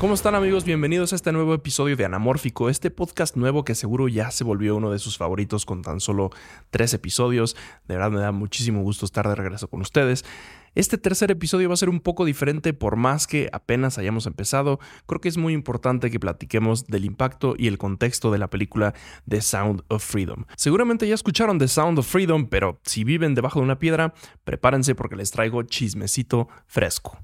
¿Cómo están amigos? Bienvenidos a este nuevo episodio de Anamórfico, este podcast nuevo que seguro ya se volvió uno de sus favoritos con tan solo tres episodios. De verdad me da muchísimo gusto estar de regreso con ustedes. Este tercer episodio va a ser un poco diferente por más que apenas hayamos empezado. Creo que es muy importante que platiquemos del impacto y el contexto de la película The Sound of Freedom. Seguramente ya escucharon The Sound of Freedom, pero si viven debajo de una piedra, prepárense porque les traigo chismecito fresco.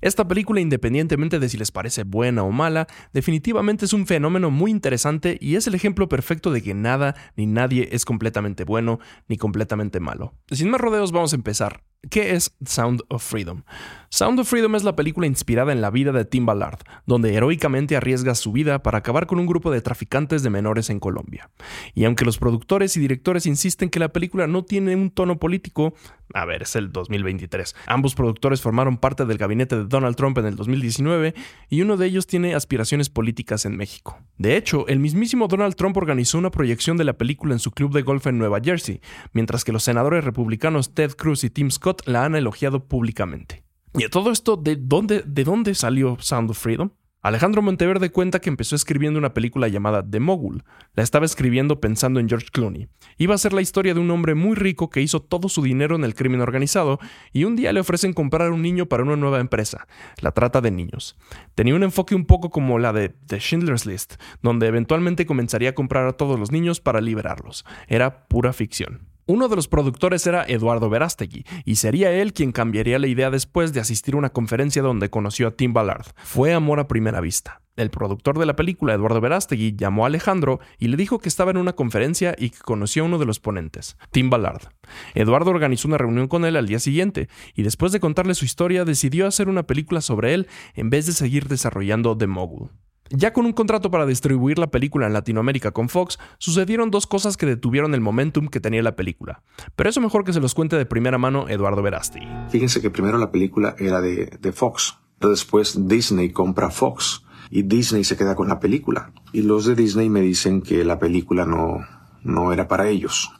Esta película, independientemente de si les parece buena o mala, definitivamente es un fenómeno muy interesante y es el ejemplo perfecto de que nada ni nadie es completamente bueno ni completamente malo. Sin más rodeos, vamos a empezar. ¿Qué es Sound of Freedom? Sound of Freedom es la película inspirada en la vida de Tim Ballard, donde heroicamente arriesga su vida para acabar con un grupo de traficantes de menores en Colombia. Y aunque los productores y directores insisten que la película no tiene un tono político, a ver, es el 2023. Ambos productores formaron parte del gabinete de Donald Trump en el 2019 y uno de ellos tiene aspiraciones políticas en México. De hecho, el mismísimo Donald Trump organizó una proyección de la película en su club de golf en Nueva Jersey, mientras que los senadores republicanos Ted Cruz y Tim Scott la han elogiado públicamente. Y a todo esto, ¿de dónde, ¿de dónde salió Sound of Freedom? Alejandro Monteverde cuenta que empezó escribiendo una película llamada The Mogul. La estaba escribiendo pensando en George Clooney. Iba a ser la historia de un hombre muy rico que hizo todo su dinero en el crimen organizado y un día le ofrecen comprar un niño para una nueva empresa, la trata de niños. Tenía un enfoque un poco como la de The Schindler's List, donde eventualmente comenzaría a comprar a todos los niños para liberarlos. Era pura ficción. Uno de los productores era Eduardo Verástegui, y sería él quien cambiaría la idea después de asistir a una conferencia donde conoció a Tim Ballard. Fue amor a primera vista. El productor de la película, Eduardo Verástegui, llamó a Alejandro y le dijo que estaba en una conferencia y que conoció a uno de los ponentes, Tim Ballard. Eduardo organizó una reunión con él al día siguiente y después de contarle su historia decidió hacer una película sobre él en vez de seguir desarrollando The Mogul. Ya con un contrato para distribuir la película en Latinoamérica con Fox, sucedieron dos cosas que detuvieron el momentum que tenía la película. Pero eso mejor que se los cuente de primera mano Eduardo Verasti. Fíjense que primero la película era de, de Fox, después Disney compra Fox y Disney se queda con la película. Y los de Disney me dicen que la película no, no era para ellos.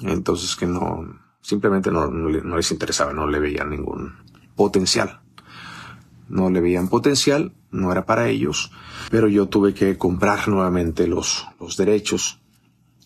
Entonces que no, simplemente no, no les interesaba, no le veían ningún potencial. No le veían potencial no era para ellos, pero yo tuve que comprar nuevamente los, los derechos.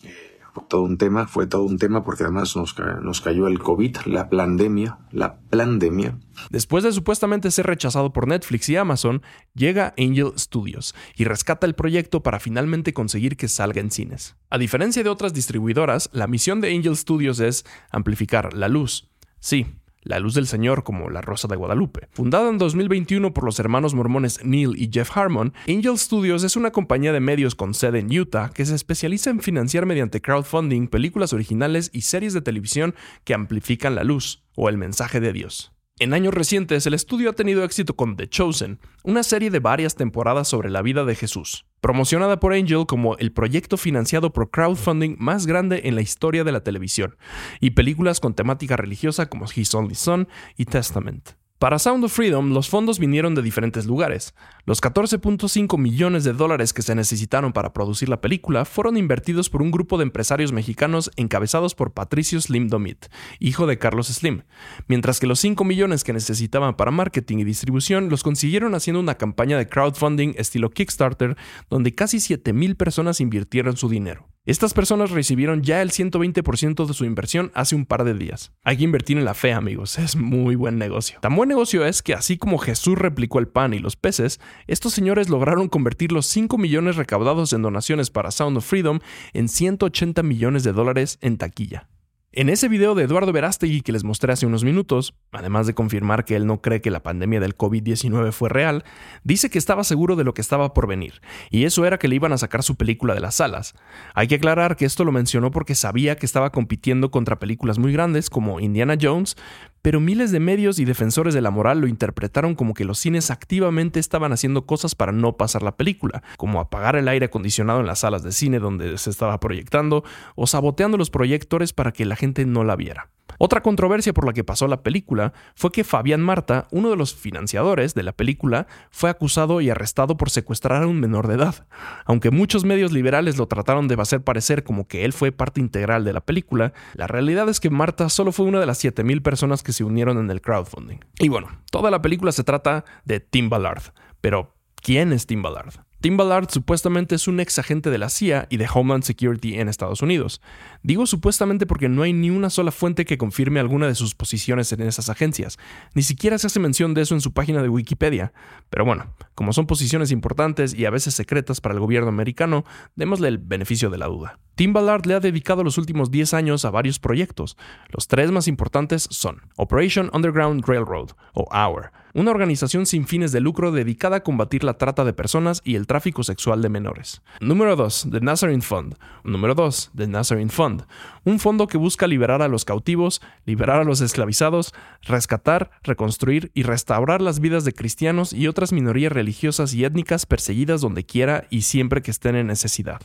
Eh, fue todo un tema, fue todo un tema porque además nos, nos cayó el COVID, la pandemia, la pandemia. Después de supuestamente ser rechazado por Netflix y Amazon, llega Angel Studios y rescata el proyecto para finalmente conseguir que salga en cines. A diferencia de otras distribuidoras, la misión de Angel Studios es amplificar la luz. Sí, la Luz del Señor como La Rosa de Guadalupe. Fundada en 2021 por los hermanos mormones Neil y Jeff Harmon, Angel Studios es una compañía de medios con sede en Utah que se especializa en financiar mediante crowdfunding películas originales y series de televisión que amplifican la luz o el mensaje de Dios. En años recientes, el estudio ha tenido éxito con The Chosen, una serie de varias temporadas sobre la vida de Jesús, promocionada por Angel como el proyecto financiado por crowdfunding más grande en la historia de la televisión, y películas con temática religiosa como His Only Son y Testament. Para Sound of Freedom, los fondos vinieron de diferentes lugares. Los 14.5 millones de dólares que se necesitaron para producir la película fueron invertidos por un grupo de empresarios mexicanos encabezados por Patricio Slim Domit, hijo de Carlos Slim, mientras que los 5 millones que necesitaban para marketing y distribución los consiguieron haciendo una campaña de crowdfunding estilo Kickstarter, donde casi 7.000 personas invirtieron su dinero. Estas personas recibieron ya el 120% de su inversión hace un par de días. Hay que invertir en la fe, amigos, es muy buen negocio. Tan buen negocio es que así como Jesús replicó el pan y los peces, estos señores lograron convertir los 5 millones recaudados en donaciones para Sound of Freedom en 180 millones de dólares en taquilla. En ese video de Eduardo Verástegui que les mostré hace unos minutos, además de confirmar que él no cree que la pandemia del COVID-19 fue real, dice que estaba seguro de lo que estaba por venir, y eso era que le iban a sacar su película de las salas. Hay que aclarar que esto lo mencionó porque sabía que estaba compitiendo contra películas muy grandes como Indiana Jones, pero miles de medios y defensores de la moral lo interpretaron como que los cines activamente estaban haciendo cosas para no pasar la película, como apagar el aire acondicionado en las salas de cine donde se estaba proyectando o saboteando los proyectores para que la gente no la viera. Otra controversia por la que pasó la película fue que Fabián Marta, uno de los financiadores de la película, fue acusado y arrestado por secuestrar a un menor de edad. Aunque muchos medios liberales lo trataron de hacer parecer como que él fue parte integral de la película, la realidad es que Marta solo fue una de las 7000 personas que se unieron en el crowdfunding. Y bueno, toda la película se trata de Tim Ballard, pero ¿Quién es Tim Ballard? Tim Ballard supuestamente es un ex agente de la CIA y de Homeland Security en Estados Unidos. Digo supuestamente porque no hay ni una sola fuente que confirme alguna de sus posiciones en esas agencias. Ni siquiera se hace mención de eso en su página de Wikipedia. Pero bueno, como son posiciones importantes y a veces secretas para el gobierno americano, démosle el beneficio de la duda. Tim Ballard le ha dedicado los últimos 10 años a varios proyectos. Los tres más importantes son Operation Underground Railroad, o OUR, una organización sin fines de lucro dedicada a combatir la trata de personas y el tráfico sexual de menores. Número 2. The Nazarene Fund. Número 2. The Nazarene Fund. Un fondo que busca liberar a los cautivos, liberar a los esclavizados, rescatar, reconstruir y restaurar las vidas de cristianos y otras minorías religiosas y étnicas perseguidas donde quiera y siempre que estén en necesidad.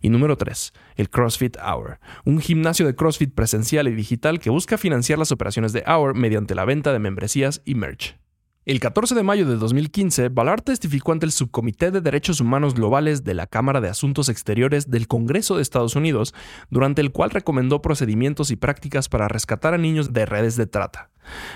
Y número 3. El CrossFit Hour. Un gimnasio de CrossFit presencial y digital que busca financiar las operaciones de Hour mediante la venta de membresías y merch. El 14 de mayo de 2015, Ballard testificó ante el Subcomité de Derechos Humanos Globales de la Cámara de Asuntos Exteriores del Congreso de Estados Unidos, durante el cual recomendó procedimientos y prácticas para rescatar a niños de redes de trata.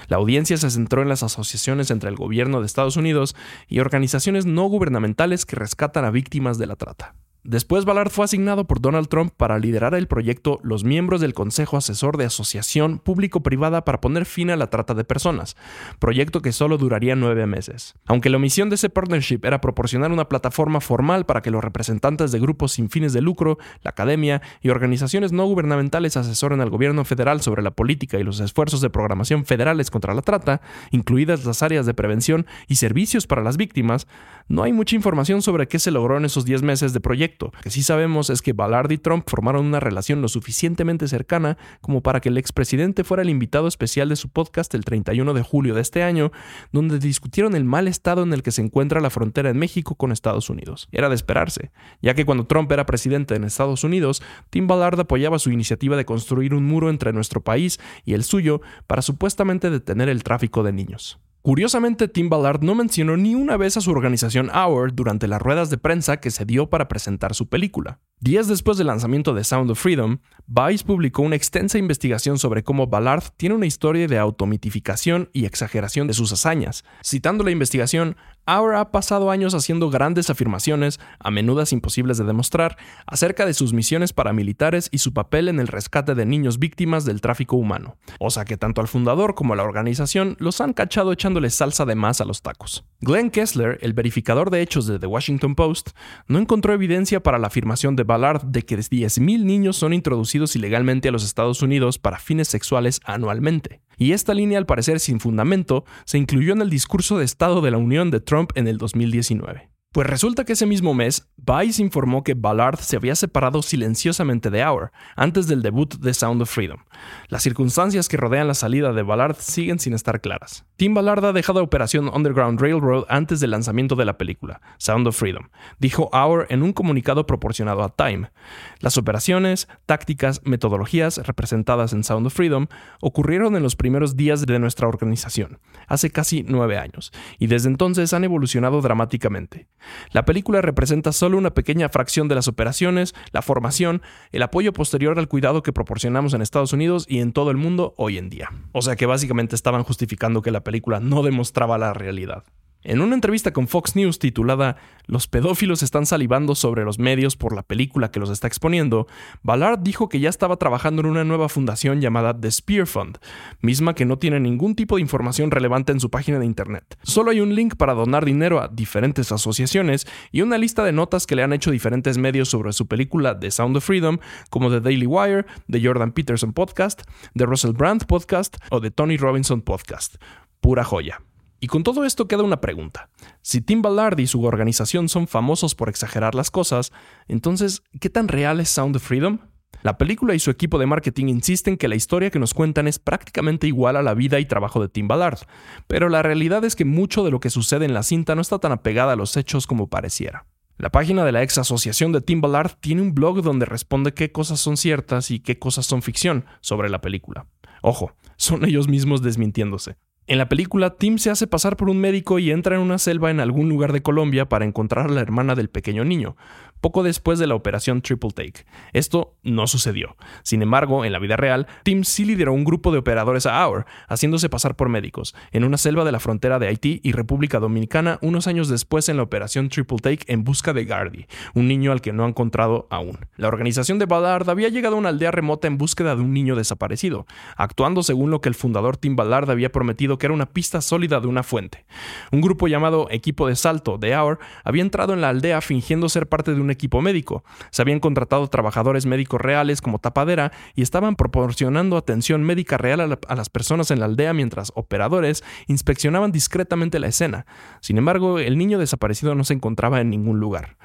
La audiencia se centró en las asociaciones entre el gobierno de Estados Unidos y organizaciones no gubernamentales que rescatan a víctimas de la trata. Después Ballard fue asignado por Donald Trump para liderar el proyecto Los miembros del Consejo Asesor de Asociación Público-Privada para poner fin a la trata de personas, proyecto que solo duraría nueve meses. Aunque la misión de ese partnership era proporcionar una plataforma formal para que los representantes de grupos sin fines de lucro, la academia y organizaciones no gubernamentales asesoren al gobierno federal sobre la política y los esfuerzos de programación federales contra la trata, incluidas las áreas de prevención y servicios para las víctimas, no hay mucha información sobre qué se logró en esos diez meses de proyecto lo que sí sabemos es que Ballard y Trump formaron una relación lo suficientemente cercana como para que el expresidente fuera el invitado especial de su podcast el 31 de julio de este año, donde discutieron el mal estado en el que se encuentra la frontera en México con Estados Unidos. Era de esperarse, ya que cuando Trump era presidente en Estados Unidos, Tim Ballard apoyaba su iniciativa de construir un muro entre nuestro país y el suyo para supuestamente detener el tráfico de niños. Curiosamente, Tim Ballard no mencionó ni una vez a su organización Hour durante las ruedas de prensa que se dio para presentar su película. Días después del lanzamiento de Sound of Freedom, Vice publicó una extensa investigación sobre cómo Ballard tiene una historia de automitificación y exageración de sus hazañas. Citando la investigación, Hour ha pasado años haciendo grandes afirmaciones, a menudo imposibles de demostrar, acerca de sus misiones paramilitares y su papel en el rescate de niños víctimas del tráfico humano. O sea que tanto al fundador como a la organización los han cachado echándole salsa de más a los tacos. Glenn Kessler, el verificador de hechos de The Washington Post, no encontró evidencia para la afirmación de Ballard de que 10.000 niños son introducidos ilegalmente a los Estados Unidos para fines sexuales anualmente. Y esta línea, al parecer sin fundamento, se incluyó en el discurso de Estado de la Unión de Trump en el 2019. Pues resulta que ese mismo mes, Vice informó que Ballard se había separado silenciosamente de Hour antes del debut de Sound of Freedom. Las circunstancias que rodean la salida de Ballard siguen sin estar claras. Tim Ballard ha dejado Operación Underground Railroad antes del lanzamiento de la película, Sound of Freedom, dijo Hour en un comunicado proporcionado a Time. Las operaciones, tácticas, metodologías representadas en Sound of Freedom ocurrieron en los primeros días de nuestra organización, hace casi nueve años, y desde entonces han evolucionado dramáticamente. La película representa solo una pequeña fracción de las operaciones, la formación, el apoyo posterior al cuidado que proporcionamos en Estados Unidos y en todo el mundo hoy en día. O sea que básicamente estaban justificando que la película no demostraba la realidad. En una entrevista con Fox News titulada Los pedófilos están salivando sobre los medios por la película que los está exponiendo, Ballard dijo que ya estaba trabajando en una nueva fundación llamada The Spear Fund, misma que no tiene ningún tipo de información relevante en su página de internet. Solo hay un link para donar dinero a diferentes asociaciones y una lista de notas que le han hecho diferentes medios sobre su película The Sound of Freedom, como The Daily Wire, The Jordan Peterson Podcast, The Russell Brand Podcast o The Tony Robinson Podcast. Pura joya. Y con todo esto queda una pregunta. Si Tim Ballard y su organización son famosos por exagerar las cosas, entonces, ¿qué tan real es Sound of Freedom? La película y su equipo de marketing insisten que la historia que nos cuentan es prácticamente igual a la vida y trabajo de Tim Ballard, pero la realidad es que mucho de lo que sucede en la cinta no está tan apegada a los hechos como pareciera. La página de la ex asociación de Tim Ballard tiene un blog donde responde qué cosas son ciertas y qué cosas son ficción sobre la película. Ojo, son ellos mismos desmintiéndose. En la película, Tim se hace pasar por un médico y entra en una selva en algún lugar de Colombia para encontrar a la hermana del pequeño niño, poco después de la operación Triple Take. Esto no sucedió. Sin embargo, en la vida real, Tim sí lideró un grupo de operadores a Hour, haciéndose pasar por médicos, en una selva de la frontera de Haití y República Dominicana unos años después en la operación Triple Take en busca de Gardy, un niño al que no ha encontrado aún. La organización de Ballard había llegado a una aldea remota en búsqueda de un niño desaparecido, actuando según lo que el fundador Tim Ballard había prometido que era una pista sólida de una fuente. Un grupo llamado Equipo de Salto de Hour había entrado en la aldea fingiendo ser parte de un equipo médico. Se habían contratado trabajadores médicos reales como tapadera y estaban proporcionando atención médica real a, a las personas en la aldea mientras operadores inspeccionaban discretamente la escena. Sin embargo, el niño desaparecido no se encontraba en ningún lugar.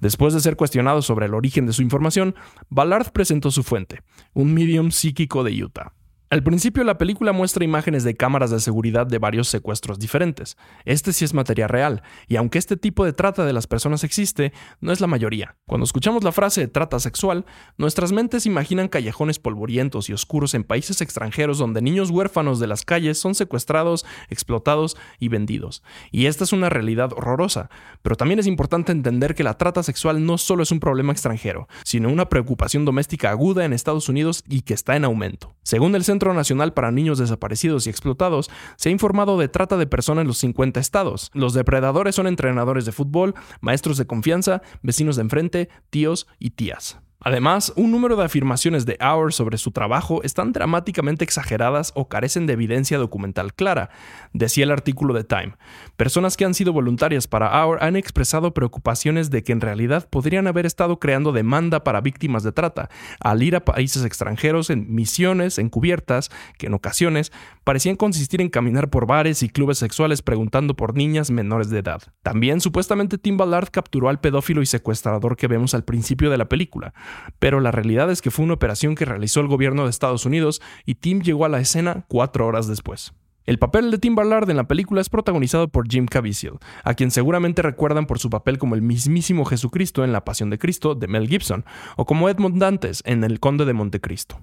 Después de ser cuestionado sobre el origen de su información, Ballard presentó su fuente, un medium psíquico de Utah. Al principio la película muestra imágenes de cámaras de seguridad de varios secuestros diferentes. Este sí es materia real, y aunque este tipo de trata de las personas existe, no es la mayoría. Cuando escuchamos la frase trata sexual, nuestras mentes imaginan callejones polvorientos y oscuros en países extranjeros donde niños huérfanos de las calles son secuestrados, explotados y vendidos. Y esta es una realidad horrorosa, pero también es importante entender que la trata sexual no solo es un problema extranjero, sino una preocupación doméstica aguda en Estados Unidos y que está en aumento. Según el Centro Nacional para Niños Desaparecidos y Explotados, se ha informado de trata de personas en los 50 estados. Los depredadores son entrenadores de fútbol, maestros de confianza, vecinos de enfrente, tíos y tías. Además, un número de afirmaciones de Hour sobre su trabajo están dramáticamente exageradas o carecen de evidencia documental clara, decía el artículo de Time. Personas que han sido voluntarias para Hour han expresado preocupaciones de que en realidad podrían haber estado creando demanda para víctimas de trata, al ir a países extranjeros en misiones encubiertas que en ocasiones parecían consistir en caminar por bares y clubes sexuales preguntando por niñas menores de edad. También supuestamente Tim Ballard capturó al pedófilo y secuestrador que vemos al principio de la película pero la realidad es que fue una operación que realizó el gobierno de Estados Unidos y Tim llegó a la escena cuatro horas después. El papel de Tim Ballard en la película es protagonizado por Jim Caviezel, a quien seguramente recuerdan por su papel como el mismísimo Jesucristo en La Pasión de Cristo de Mel Gibson, o como Edmond Dantes en El Conde de Montecristo.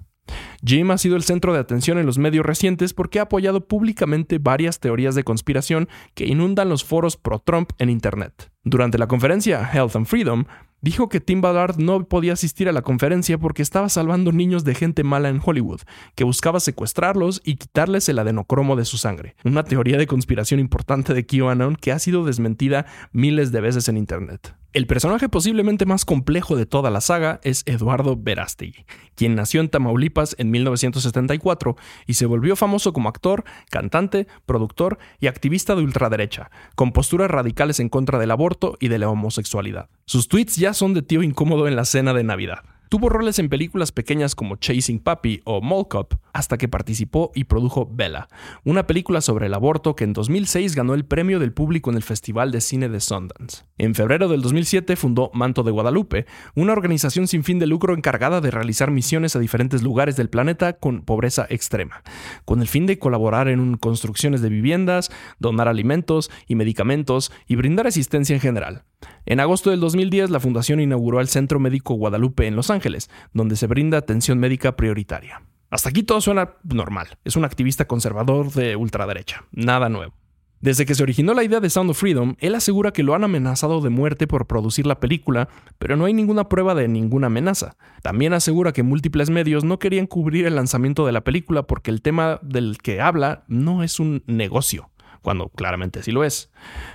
Jim ha sido el centro de atención en los medios recientes porque ha apoyado públicamente varias teorías de conspiración que inundan los foros pro-Trump en Internet. Durante la conferencia Health and Freedom, dijo que Tim Ballard no podía asistir a la conferencia porque estaba salvando niños de gente mala en Hollywood, que buscaba secuestrarlos y quitarles el adenocromo de su sangre. Una teoría de conspiración importante de QAnon que ha sido desmentida miles de veces en Internet. El personaje posiblemente más complejo de toda la saga es Eduardo Verástegui, quien nació en Tamaulipas en 1974 y se volvió famoso como actor, cantante, productor y activista de ultraderecha, con posturas radicales en contra del aborto y de la homosexualidad. Sus tweets ya son de tío incómodo en la cena de Navidad. Tuvo roles en películas pequeñas como Chasing Puppy o Mall Cop hasta que participó y produjo Bella, una película sobre el aborto que en 2006 ganó el premio del público en el Festival de Cine de Sundance. En febrero del 2007 fundó Manto de Guadalupe, una organización sin fin de lucro encargada de realizar misiones a diferentes lugares del planeta con pobreza extrema, con el fin de colaborar en construcciones de viviendas, donar alimentos y medicamentos y brindar asistencia en general. En agosto del 2010, la fundación inauguró el Centro Médico Guadalupe en Los Ángeles, donde se brinda atención médica prioritaria. Hasta aquí todo suena normal. Es un activista conservador de ultraderecha. Nada nuevo. Desde que se originó la idea de Sound of Freedom, él asegura que lo han amenazado de muerte por producir la película, pero no hay ninguna prueba de ninguna amenaza. También asegura que múltiples medios no querían cubrir el lanzamiento de la película porque el tema del que habla no es un negocio cuando claramente sí lo es.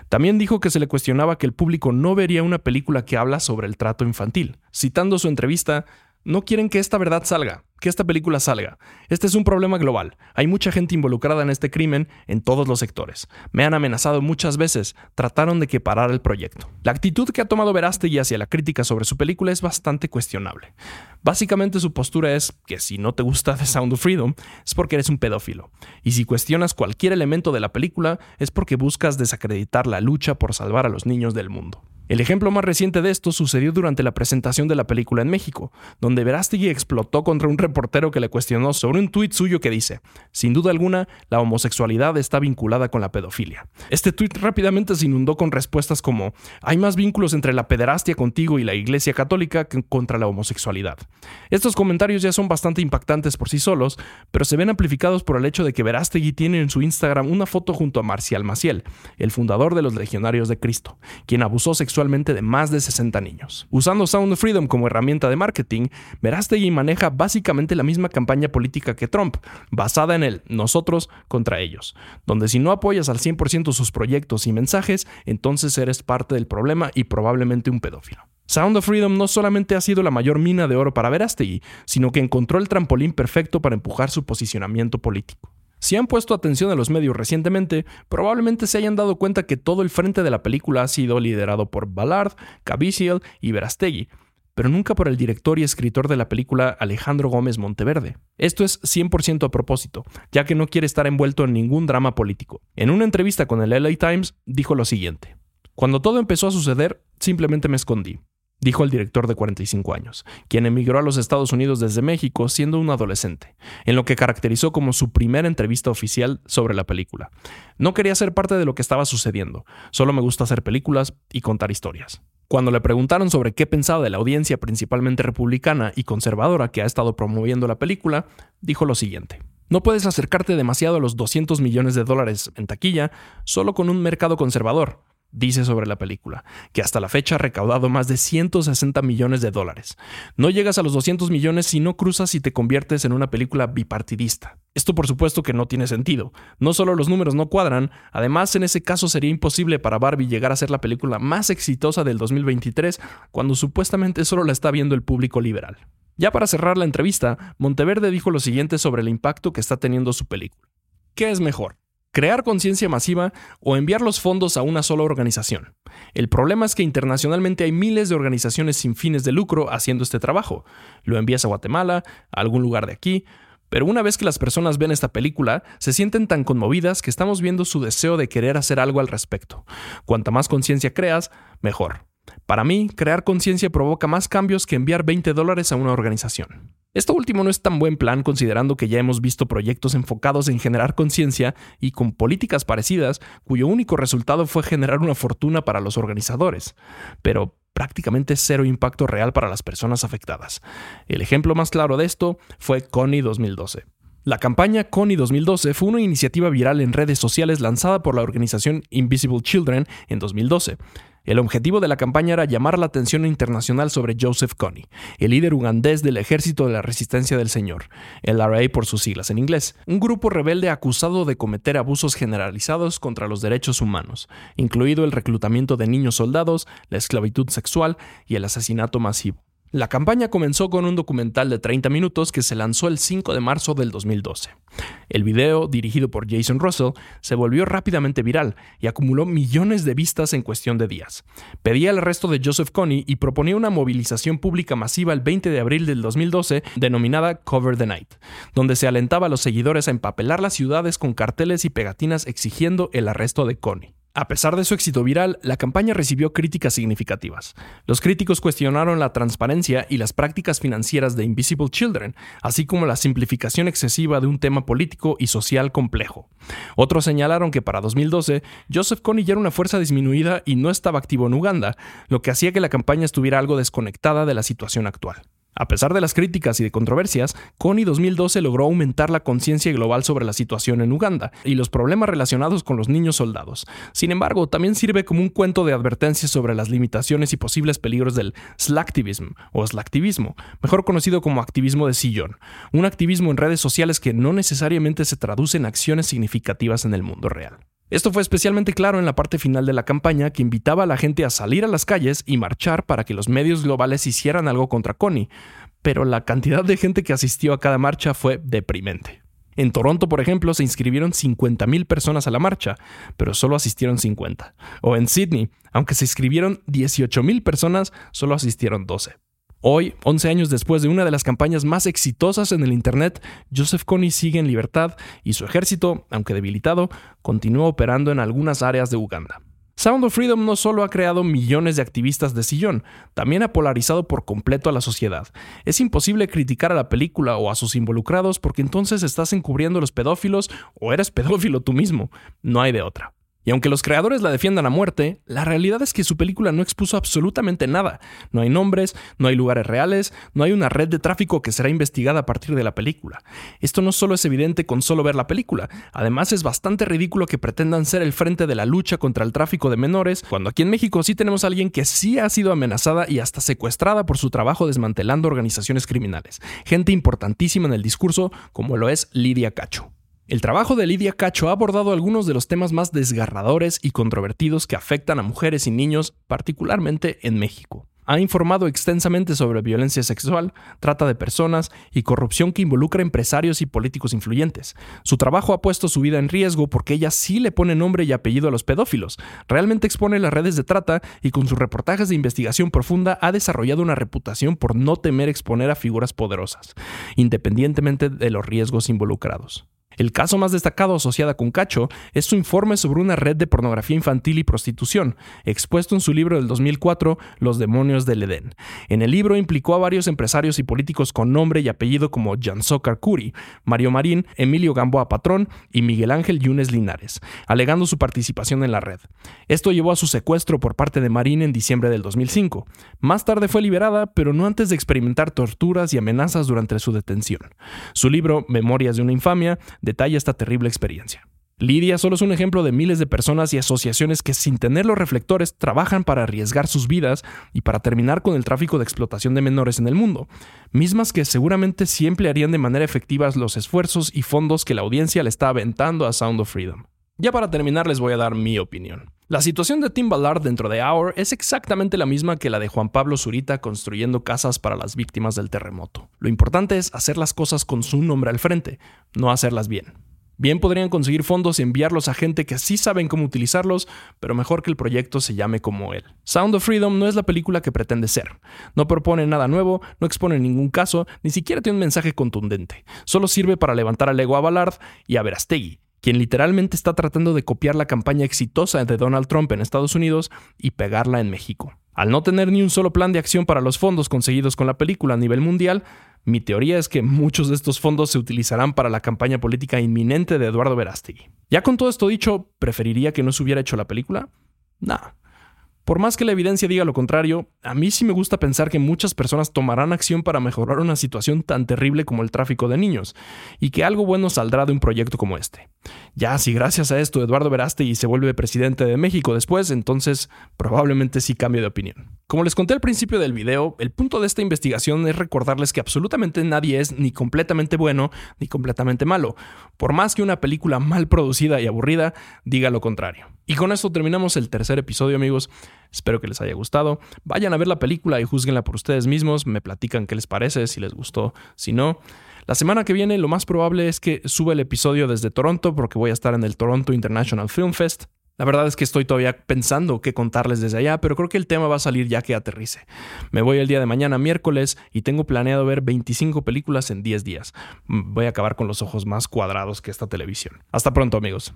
También dijo que se le cuestionaba que el público no vería una película que habla sobre el trato infantil. Citando su entrevista, no quieren que esta verdad salga, que esta película salga. Este es un problema global. Hay mucha gente involucrada en este crimen en todos los sectores. Me han amenazado muchas veces. Trataron de que parara el proyecto. La actitud que ha tomado Verástegui hacia la crítica sobre su película es bastante cuestionable. Básicamente su postura es que si no te gusta The Sound of Freedom es porque eres un pedófilo. Y si cuestionas cualquier elemento de la película es porque buscas desacreditar la lucha por salvar a los niños del mundo. El ejemplo más reciente de esto sucedió durante la presentación de la película en México, donde Verástegui explotó contra un reportero que le cuestionó sobre un tuit suyo que dice, sin duda alguna, la homosexualidad está vinculada con la pedofilia. Este tuit rápidamente se inundó con respuestas como, hay más vínculos entre la pederastia contigo y la Iglesia Católica que contra la homosexualidad. Estos comentarios ya son bastante impactantes por sí solos, pero se ven amplificados por el hecho de que Verástegui tiene en su Instagram una foto junto a Marcial Maciel, el fundador de los Legionarios de Cristo, quien abusó sexualmente sexualmente de más de 60 niños. Usando Sound of Freedom como herramienta de marketing, Verástegui maneja básicamente la misma campaña política que Trump, basada en el nosotros contra ellos, donde si no apoyas al 100% sus proyectos y mensajes, entonces eres parte del problema y probablemente un pedófilo. Sound of Freedom no solamente ha sido la mayor mina de oro para Verástegui, sino que encontró el trampolín perfecto para empujar su posicionamiento político. Si han puesto atención a los medios recientemente, probablemente se hayan dado cuenta que todo el frente de la película ha sido liderado por Ballard, Caviezel y Verastegui, pero nunca por el director y escritor de la película Alejandro Gómez Monteverde. Esto es 100% a propósito, ya que no quiere estar envuelto en ningún drama político. En una entrevista con el LA Times dijo lo siguiente: Cuando todo empezó a suceder, simplemente me escondí dijo el director de 45 años, quien emigró a los Estados Unidos desde México siendo un adolescente, en lo que caracterizó como su primera entrevista oficial sobre la película. No quería ser parte de lo que estaba sucediendo, solo me gusta hacer películas y contar historias. Cuando le preguntaron sobre qué pensaba de la audiencia principalmente republicana y conservadora que ha estado promoviendo la película, dijo lo siguiente. No puedes acercarte demasiado a los 200 millones de dólares en taquilla solo con un mercado conservador dice sobre la película, que hasta la fecha ha recaudado más de 160 millones de dólares. No llegas a los 200 millones si no cruzas y te conviertes en una película bipartidista. Esto por supuesto que no tiene sentido. No solo los números no cuadran, además en ese caso sería imposible para Barbie llegar a ser la película más exitosa del 2023 cuando supuestamente solo la está viendo el público liberal. Ya para cerrar la entrevista, Monteverde dijo lo siguiente sobre el impacto que está teniendo su película. ¿Qué es mejor? Crear conciencia masiva o enviar los fondos a una sola organización. El problema es que internacionalmente hay miles de organizaciones sin fines de lucro haciendo este trabajo. Lo envías a Guatemala, a algún lugar de aquí, pero una vez que las personas ven esta película, se sienten tan conmovidas que estamos viendo su deseo de querer hacer algo al respecto. Cuanta más conciencia creas, mejor. Para mí, crear conciencia provoca más cambios que enviar 20 dólares a una organización. Esto último no es tan buen plan considerando que ya hemos visto proyectos enfocados en generar conciencia y con políticas parecidas cuyo único resultado fue generar una fortuna para los organizadores, pero prácticamente cero impacto real para las personas afectadas. El ejemplo más claro de esto fue Connie 2012. La campaña Connie 2012 fue una iniciativa viral en redes sociales lanzada por la organización Invisible Children en 2012. El objetivo de la campaña era llamar la atención internacional sobre Joseph Kony, el líder ugandés del Ejército de la Resistencia del Señor, el RA por sus siglas en inglés, un grupo rebelde acusado de cometer abusos generalizados contra los derechos humanos, incluido el reclutamiento de niños soldados, la esclavitud sexual y el asesinato masivo. La campaña comenzó con un documental de 30 minutos que se lanzó el 5 de marzo del 2012. El video, dirigido por Jason Russell, se volvió rápidamente viral y acumuló millones de vistas en cuestión de días. Pedía el arresto de Joseph Kony y proponía una movilización pública masiva el 20 de abril del 2012 denominada Cover the Night, donde se alentaba a los seguidores a empapelar las ciudades con carteles y pegatinas exigiendo el arresto de Kony. A pesar de su éxito viral, la campaña recibió críticas significativas. Los críticos cuestionaron la transparencia y las prácticas financieras de Invisible Children, así como la simplificación excesiva de un tema político y social complejo. Otros señalaron que para 2012, Joseph Kony ya era una fuerza disminuida y no estaba activo en Uganda, lo que hacía que la campaña estuviera algo desconectada de la situación actual. A pesar de las críticas y de controversias, CONI 2012 logró aumentar la conciencia global sobre la situación en Uganda y los problemas relacionados con los niños soldados. Sin embargo, también sirve como un cuento de advertencia sobre las limitaciones y posibles peligros del slacktivism o slacktivismo, mejor conocido como activismo de sillón, un activismo en redes sociales que no necesariamente se traduce en acciones significativas en el mundo real. Esto fue especialmente claro en la parte final de la campaña que invitaba a la gente a salir a las calles y marchar para que los medios globales hicieran algo contra Connie, pero la cantidad de gente que asistió a cada marcha fue deprimente. En Toronto, por ejemplo, se inscribieron 50.000 personas a la marcha, pero solo asistieron 50. O en Sydney, aunque se inscribieron 18.000 personas, solo asistieron 12. Hoy, 11 años después de una de las campañas más exitosas en el Internet, Joseph Kony sigue en libertad y su ejército, aunque debilitado, continúa operando en algunas áreas de Uganda. Sound of Freedom no solo ha creado millones de activistas de sillón, también ha polarizado por completo a la sociedad. Es imposible criticar a la película o a sus involucrados porque entonces estás encubriendo a los pedófilos o eres pedófilo tú mismo. No hay de otra. Y aunque los creadores la defiendan a muerte, la realidad es que su película no expuso absolutamente nada. No hay nombres, no hay lugares reales, no hay una red de tráfico que será investigada a partir de la película. Esto no solo es evidente con solo ver la película, además es bastante ridículo que pretendan ser el frente de la lucha contra el tráfico de menores, cuando aquí en México sí tenemos a alguien que sí ha sido amenazada y hasta secuestrada por su trabajo desmantelando organizaciones criminales. Gente importantísima en el discurso, como lo es Lidia Cacho. El trabajo de Lidia Cacho ha abordado algunos de los temas más desgarradores y controvertidos que afectan a mujeres y niños, particularmente en México. Ha informado extensamente sobre violencia sexual, trata de personas y corrupción que involucra empresarios y políticos influyentes. Su trabajo ha puesto su vida en riesgo porque ella sí le pone nombre y apellido a los pedófilos. Realmente expone las redes de trata y con sus reportajes de investigación profunda ha desarrollado una reputación por no temer exponer a figuras poderosas, independientemente de los riesgos involucrados. El caso más destacado asociado con Cacho es su informe sobre una red de pornografía infantil y prostitución, expuesto en su libro del 2004, Los demonios del Edén. En el libro implicó a varios empresarios y políticos con nombre y apellido como Jansokar Curi, Mario Marín, Emilio Gamboa Patrón y Miguel Ángel Yunes Linares, alegando su participación en la red. Esto llevó a su secuestro por parte de Marín en diciembre del 2005. Más tarde fue liberada, pero no antes de experimentar torturas y amenazas durante su detención. Su libro, Memorias de una infamia, detalla esta terrible experiencia. Lidia solo es un ejemplo de miles de personas y asociaciones que sin tener los reflectores trabajan para arriesgar sus vidas y para terminar con el tráfico de explotación de menores en el mundo, mismas que seguramente siempre harían de manera efectiva los esfuerzos y fondos que la audiencia le está aventando a Sound of Freedom. Ya para terminar les voy a dar mi opinión. La situación de Tim Ballard dentro de Hour es exactamente la misma que la de Juan Pablo Zurita construyendo casas para las víctimas del terremoto. Lo importante es hacer las cosas con su nombre al frente, no hacerlas bien. Bien podrían conseguir fondos y enviarlos a gente que sí saben cómo utilizarlos, pero mejor que el proyecto se llame como él. Sound of Freedom no es la película que pretende ser. No propone nada nuevo, no expone ningún caso, ni siquiera tiene un mensaje contundente. Solo sirve para levantar al ego a Ballard y a Verastegui, quien literalmente está tratando de copiar la campaña exitosa de Donald Trump en Estados Unidos y pegarla en México. Al no tener ni un solo plan de acción para los fondos conseguidos con la película a nivel mundial, mi teoría es que muchos de estos fondos se utilizarán para la campaña política inminente de Eduardo Verástegui. Ya con todo esto dicho, ¿preferiría que no se hubiera hecho la película? Nah. Por más que la evidencia diga lo contrario, a mí sí me gusta pensar que muchas personas tomarán acción para mejorar una situación tan terrible como el tráfico de niños, y que algo bueno saldrá de un proyecto como este. Ya, si gracias a esto Eduardo Verástegui se vuelve presidente de México después, entonces probablemente sí cambie de opinión. Como les conté al principio del video, el punto de esta investigación es recordarles que absolutamente nadie es ni completamente bueno ni completamente malo, por más que una película mal producida y aburrida diga lo contrario. Y con esto terminamos el tercer episodio, amigos. Espero que les haya gustado. Vayan a ver la película y juzguenla por ustedes mismos. Me platican qué les parece, si les gustó, si no. La semana que viene lo más probable es que suba el episodio desde Toronto porque voy a estar en el Toronto International Film Fest. La verdad es que estoy todavía pensando qué contarles desde allá, pero creo que el tema va a salir ya que aterrice. Me voy el día de mañana, miércoles, y tengo planeado ver 25 películas en 10 días. Voy a acabar con los ojos más cuadrados que esta televisión. Hasta pronto, amigos.